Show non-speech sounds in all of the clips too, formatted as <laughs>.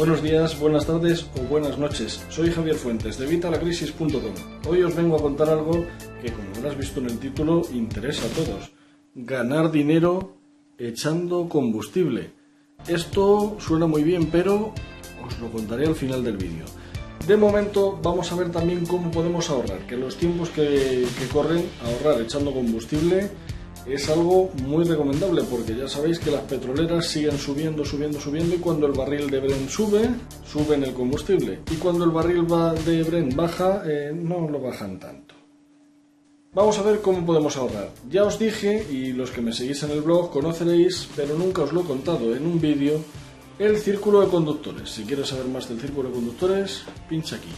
Buenos días, buenas tardes o buenas noches. Soy Javier Fuentes de Vitalacrisis.com. Hoy os vengo a contar algo que, como habrás visto en el título, interesa a todos. Ganar dinero echando combustible. Esto suena muy bien, pero os lo contaré al final del vídeo. De momento vamos a ver también cómo podemos ahorrar, que los tiempos que, que corren ahorrar echando combustible es algo muy recomendable porque ya sabéis que las petroleras siguen subiendo, subiendo, subiendo y cuando el barril de Brent sube, suben el combustible y cuando el barril de Brent baja, eh, no lo bajan tanto. Vamos a ver cómo podemos ahorrar. Ya os dije, y los que me seguís en el blog conoceréis, pero nunca os lo he contado en un vídeo, el círculo de conductores. Si quieres saber más del círculo de conductores, pincha aquí.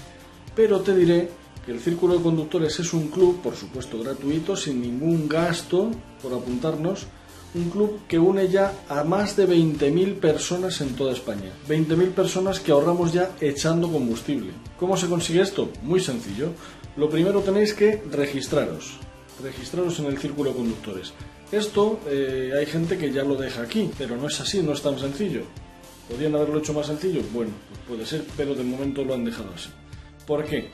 Pero te diré que el Círculo de Conductores es un club, por supuesto gratuito, sin ningún gasto por apuntarnos, un club que une ya a más de 20.000 personas en toda España. 20.000 personas que ahorramos ya echando combustible. ¿Cómo se consigue esto? Muy sencillo. Lo primero tenéis que registraros. Registraros en el Círculo Conductores. Esto eh, hay gente que ya lo deja aquí, pero no es así, no es tan sencillo. ¿Podrían haberlo hecho más sencillo? Bueno, pues puede ser, pero de momento lo han dejado así. ¿Por qué?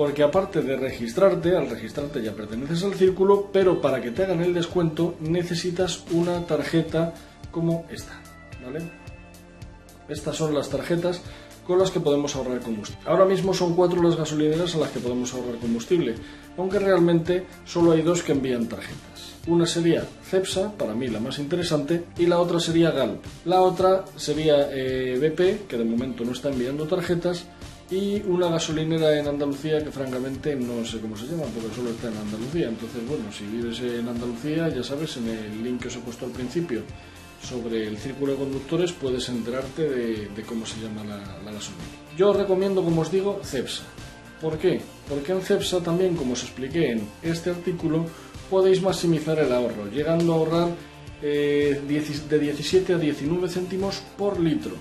Porque aparte de registrarte, al registrarte ya perteneces al círculo, pero para que te hagan el descuento necesitas una tarjeta como esta, ¿vale? Estas son las tarjetas con las que podemos ahorrar combustible. Ahora mismo son cuatro las gasolineras a las que podemos ahorrar combustible, aunque realmente solo hay dos que envían tarjetas. Una sería Cepsa, para mí la más interesante, y la otra sería Galp. La otra sería eh, BP, que de momento no está enviando tarjetas, y una gasolinera en Andalucía que francamente no sé cómo se llama porque solo está en Andalucía. Entonces, bueno, si vives en Andalucía, ya sabes, en el link que os he puesto al principio sobre el círculo de conductores puedes enterarte de, cómo se llama la, gasolina. Yo os recomiendo, como os digo, Cepsa. ¿Por qué? Porque en Cepsa también, como os expliqué en este artículo, podéis maximizar el ahorro, llegando a ahorrar eh, de 17 a 19 céntimos por litro.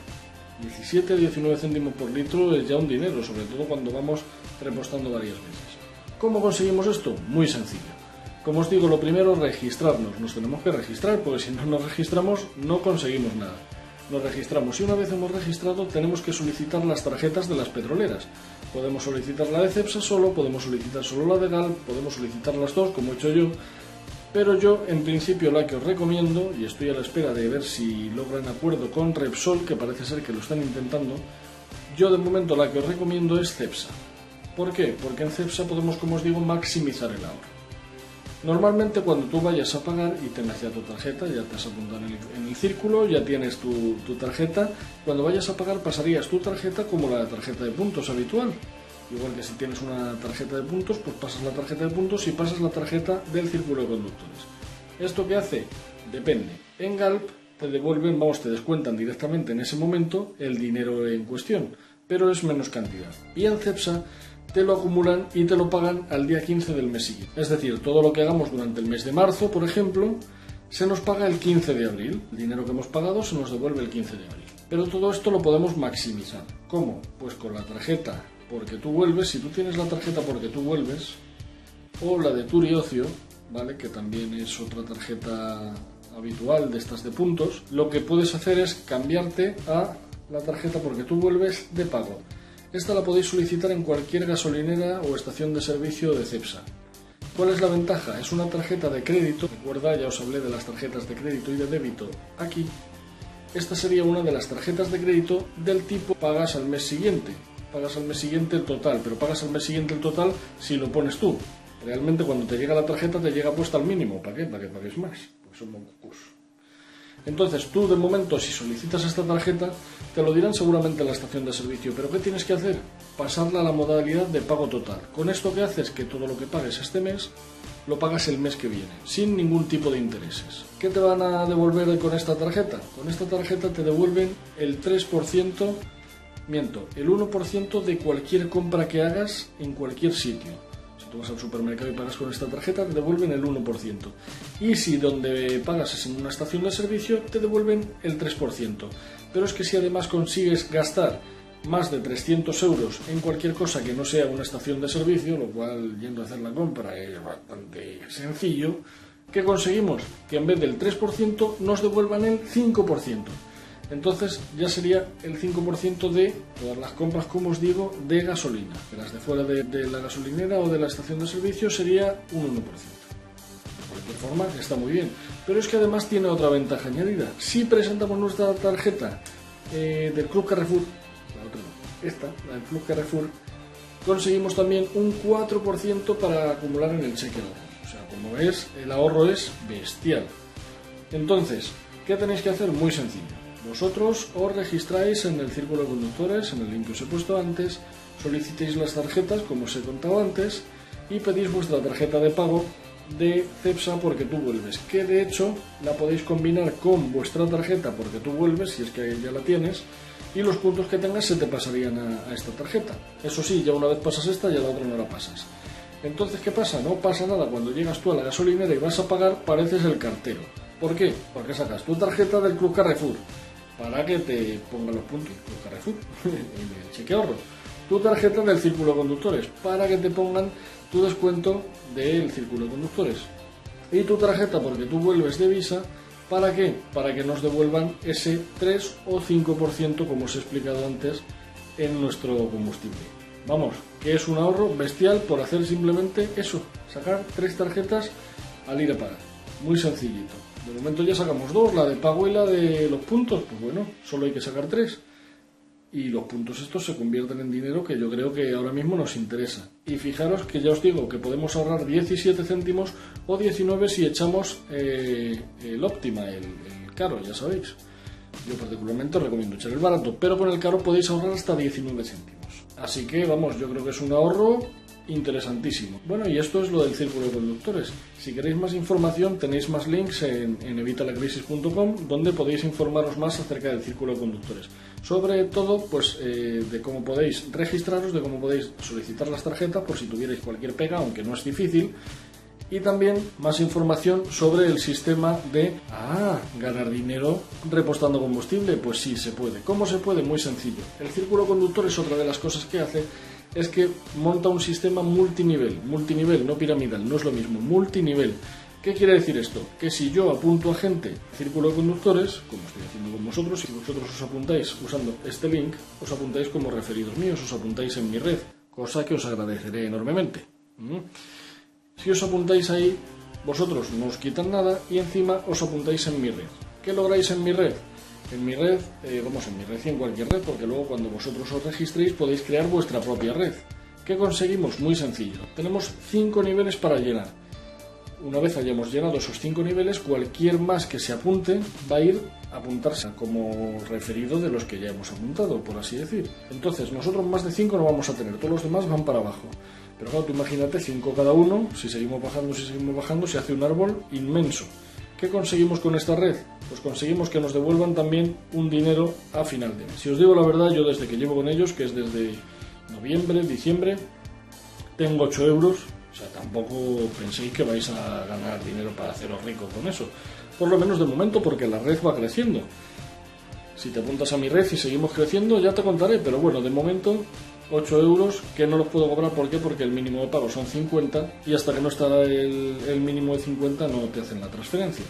17 19 céntimos por litro es ya un dinero, sobre todo cuando vamos repostando varias veces. ¿Cómo conseguimos esto? Muy sencillo. Como os digo, lo primero, registrarnos. Nos tenemos que registrar, porque si no nos registramos no conseguimos nada. Nos registramos y una vez hemos registrado tenemos que solicitar las tarjetas de las petroleras. Podemos solicitar la de CEPSA solo, podemos solicitar solo la de GAL, podemos solicitar las dos, como he hecho yo, pero yo, en principio, la que os recomiendo, y estoy a la espera de ver si logran acuerdo con Repsol, que parece ser que lo están intentando, yo de momento la que os recomiendo es Cepsa. ¿Por qué? Porque en Cepsa podemos, como os digo, maximizar el ahorro. Normalmente cuando tú vayas a pagar y tengas ya tu tarjeta, ya te has apuntado en el, círculo, ya tienes tu, tu tarjeta, cuando vayas a pagar pasarías tu tarjeta como la tarjeta de puntos habitual. Igual que si tienes una tarjeta de puntos, pues pasas la tarjeta de puntos y pasas la tarjeta del círculo de conductores. ¿Esto qué hace? Depende. En Galp te devuelven, vamos, te descuentan directamente en ese momento el dinero en cuestión, pero es menos cantidad. Y en Cepsa te lo acumulan y te lo pagan al día 15 del mes siguiente. Es decir, todo lo que hagamos durante el mes de marzo, por ejemplo, se nos paga el 15 de abril. El dinero que hemos pagado se nos devuelve el 15 de abril. Pero todo esto lo podemos maximizar. ¿Cómo? Pues con la tarjeta porque tú vuelves, si tú tienes la tarjeta porque tú vuelves, o la de Turi Ocio, ¿vale? que también es otra tarjeta habitual de estas de puntos, lo que puedes hacer es cambiarte a la tarjeta porque tú vuelves de pago. Esta la podéis solicitar en cualquier gasolinera o estación de servicio de CEPSA. ¿Cuál es la ventaja? Es una tarjeta de crédito. Recuerda, ya os hablé de las tarjetas de crédito y de débito aquí. Esta sería una de las tarjetas de crédito del tipo pagas al mes siguiente pagas al mes siguiente el total, pero pagas al mes siguiente el total si lo pones tú. Realmente cuando te llega la tarjeta te llega puesta al mínimo. ¿Para qué? Para que pagues más. Pues son Entonces tú de momento si solicitas esta tarjeta te lo dirán seguramente en la estación de servicio, pero ¿qué tienes que hacer? Pasarla a la modalidad de pago total. Con esto que haces que todo lo que pagues este mes lo pagas el mes que viene, sin ningún tipo de intereses. ¿Qué te van a devolver con esta tarjeta? Con esta tarjeta te devuelven el 3% Miento, el 1% de cualquier compra que hagas en cualquier sitio. Si tú vas al supermercado y pagas con esta tarjeta, te devuelven el 1%. Y si donde pagas es en una estación de servicio, te devuelven el 3%. Pero es que si además consigues gastar más de 300 euros en cualquier cosa que no sea una estación de servicio, lo cual yendo a hacer la compra es bastante sencillo, ¿qué conseguimos? Que en vez del 3% nos devuelvan el 5%. Entonces ya sería el 5% de todas las compras, como os digo, de gasolina. De las de fuera de, la gasolinera o de la estación de servicio sería un 1%. De cualquier forma, está muy bien. Pero es que además tiene otra ventaja añadida. Si presentamos nuestra tarjeta eh, del Club Carrefour, la otra esta, la del Club Carrefour, conseguimos también un 4% para acumular en el cheque. O sea, como ves, el ahorro es bestial. Entonces, ¿qué tenéis que hacer? Muy sencillo. Vosotros os registráis en el círculo de conductores, en el link que os he puesto antes, solicitéis las tarjetas, como os he contado antes, y pedís vuestra tarjeta de pago de CEPSA porque tú vuelves, que de hecho la podéis combinar con vuestra tarjeta porque tú vuelves, si es que ya la tienes, y los puntos que tengas se te pasarían a, a esta tarjeta. Eso sí, ya una vez pasas esta, ya la otra no la pasas. Entonces, ¿qué pasa? No pasa nada. Cuando llegas tú a la gasolinera y vas a pagar, pareces el cartero. ¿Por qué? Porque sacas tu tarjeta del Club Carrefour para que te pongan los puntos, Club Carrefour, <laughs> en el cheque ahorro. Tu tarjeta del Círculo de Conductores para que te pongan tu descuento del Círculo de Conductores. Y tu tarjeta porque tú vuelves de Visa, ¿para qué? Para que nos devuelvan ese 3 o 5%, como os he explicado antes, en nuestro combustible. Vamos, que es un ahorro bestial por hacer simplemente eso, sacar tres tarjetas al ir a pagar. Muy sencillito. De momento ya sacamos dos, la de pago y la de los puntos. Pues bueno, solo hay que sacar tres. Y los puntos estos se convierten en dinero que yo creo que ahora mismo nos interesa. Y fijaros que ya os digo que podemos ahorrar 17 céntimos o 19 si echamos eh, el óptima, el, el caro, ya sabéis. Yo particularmente recomiendo echar el barato, pero con el caro podéis ahorrar hasta 19 céntimos. Así que vamos, yo creo que es un ahorro interesantísimo. Bueno, y esto es lo del círculo de conductores. Si queréis más información, tenéis más links en, en evitalacrisis.com, donde podéis informaros más acerca del círculo de conductores. Sobre todo, pues, eh, de cómo podéis registraros, de cómo podéis solicitar las tarjetas, por si tuvierais cualquier pega, aunque no es difícil. Y también más información sobre el sistema de ah, ganar dinero repostando combustible. Pues sí, se puede. ¿Cómo se puede? Muy sencillo. El círculo conductor es otra de las cosas que hace es que monta un sistema multinivel, multinivel, no piramidal, no es lo mismo, multinivel. ¿Qué quiere decir esto? Que si yo apunto a gente círculo de conductores, como estoy haciendo con vosotros, si vosotros os apuntáis usando este link, os apuntáis como referidos míos, os apuntáis en mi red, cosa que os agradeceré enormemente. ¿Mm? Si os apuntáis ahí, vosotros no os quitan nada y encima os apuntáis en mi red. ¿Qué lográis en mi red? En mi red, eh, vamos, en mi red y en cualquier red, porque luego cuando vosotros os registréis podéis crear vuestra propia red. ¿Qué conseguimos? Muy sencillo. Tenemos cinco niveles para llenar. Una vez hayamos llenado esos cinco niveles, cualquier más que se apunte va a ir a apuntarse como referido de los que ya hemos apuntado, por así decir. Entonces, nosotros más de cinco no vamos a tener, todos los demás van para abajo. Pero claro, tú imagínate cinco cada uno, si seguimos bajando, si seguimos bajando, se hace un árbol inmenso. ¿Qué conseguimos con esta red? Pues conseguimos que nos devuelvan también un dinero a final de mes. Si os digo la verdad, yo desde que llevo con ellos, que es desde noviembre, diciembre, tengo 8 euros. O sea, tampoco penséis que vais a ganar dinero para haceros ricos con eso. Por lo menos de momento, porque la red va creciendo. Si te apuntas a mi red y seguimos creciendo, ya te contaré. Pero bueno, de momento 8 euros que no los puedo cobrar. ¿Por? Porque el mínimo de pago son 50 y hasta que no está el, mínimo de 50 no te hacen la transferencia.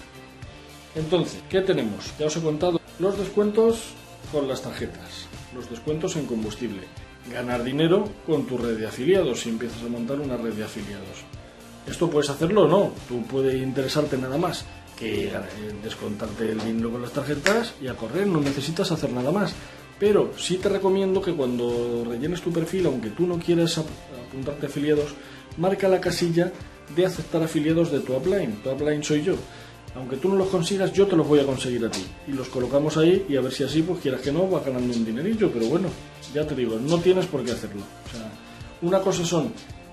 Entonces, ¿qué tenemos? Ya os he contado los descuentos con las tarjetas, los descuentos en combustible, ganar dinero con tu red de afiliados si empiezas a montar una red de afiliados. Esto puedes hacerlo o no, tú puede interesarte nada más que descontarte el dinero con las tarjetas y a correr, no necesitas hacer nada más. Pero sí te recomiendo que cuando rellenes tu perfil, aunque tú no quieras apuntarte a afiliados, marca la casilla de aceptar afiliados de tu upline. Tu upline soy yo. Aunque tú no los consigas, yo te los voy a conseguir a ti. Y los colocamos ahí y a ver si así, pues quieras que no, vas ganando un dinerillo. Pero bueno, ya te digo, no tienes por qué hacerlo. Una cosa son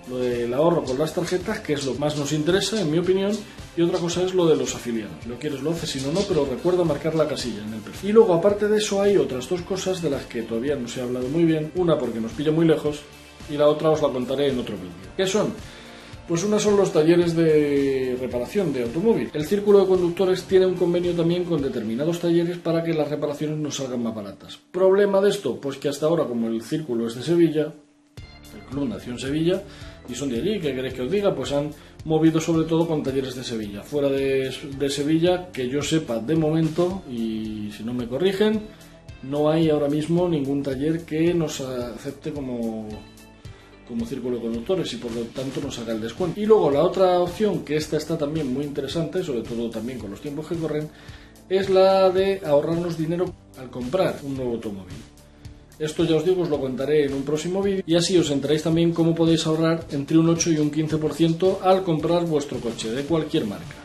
lo del ahorro con las tarjetas, que es lo más nos interesa, en mi opinión, y otra cosa es lo de los afiliados. Lo quieres, lo haces, si no, no, pero recuerda marcar la casilla en el perfil. Y luego, aparte de eso, hay otras dos cosas de las que todavía no se ha hablado muy bien. Una porque nos pilla muy lejos y la otra os la contaré en otro vídeo. ¿Qué son? Pues una son los talleres de reparación de automóvil. El círculo de conductores tiene un convenio también con determinados talleres para que las reparaciones nos salgan más baratas. ¿Problema de esto? Pues que hasta ahora, como el círculo es de Sevilla, el Club nació en Sevilla y son de allí, ¿qué queréis que os diga? Pues han movido sobre todo con talleres de Sevilla. Fuera de, de Sevilla, que yo sepa de momento, y si no me corrigen, no hay ahora mismo ningún taller que nos acepte como, como círculo de conductores y por lo tanto nos haga el descuento. Y luego la otra opción, que esta está también muy interesante, sobre todo también con los tiempos que corren, es la de ahorrarnos dinero al comprar un nuevo automóvil. Esto ya os digo, os lo contaré en un próximo vídeo y así os enteráis también cómo podéis ahorrar entre un 8 y un 15% al comprar vuestro coche de cualquier marca.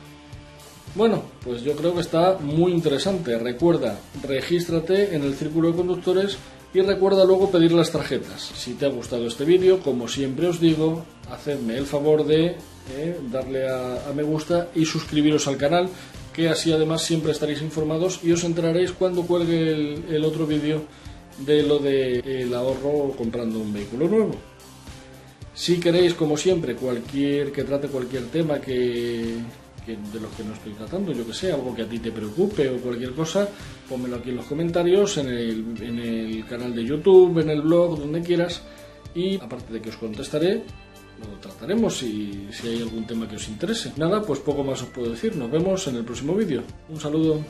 Bueno, pues yo creo que está muy interesante. Recuerda, regístrate en el círculo de conductores y recuerda luego pedir las tarjetas. Si te ha gustado este vídeo, como siempre os digo, hacedme el favor de eh, darle a, me gusta y suscribiros al canal, que así además siempre estaréis informados y os enteraréis cuando cuelgue el otro vídeo de lo del ahorro comprando un vehículo nuevo. Si queréis, como siempre, cualquier que trate cualquier tema que, de los que no estoy tratando, yo que sé, algo que a ti te preocupe o cualquier cosa, pónmelo aquí en los comentarios, en el, en el canal de YouTube, en el blog, donde quieras. Y aparte de que os contestaré, lo trataremos si, si hay algún tema que os interese. Nada, pues poco más os puedo decir. Nos vemos en el próximo vídeo. Un saludo.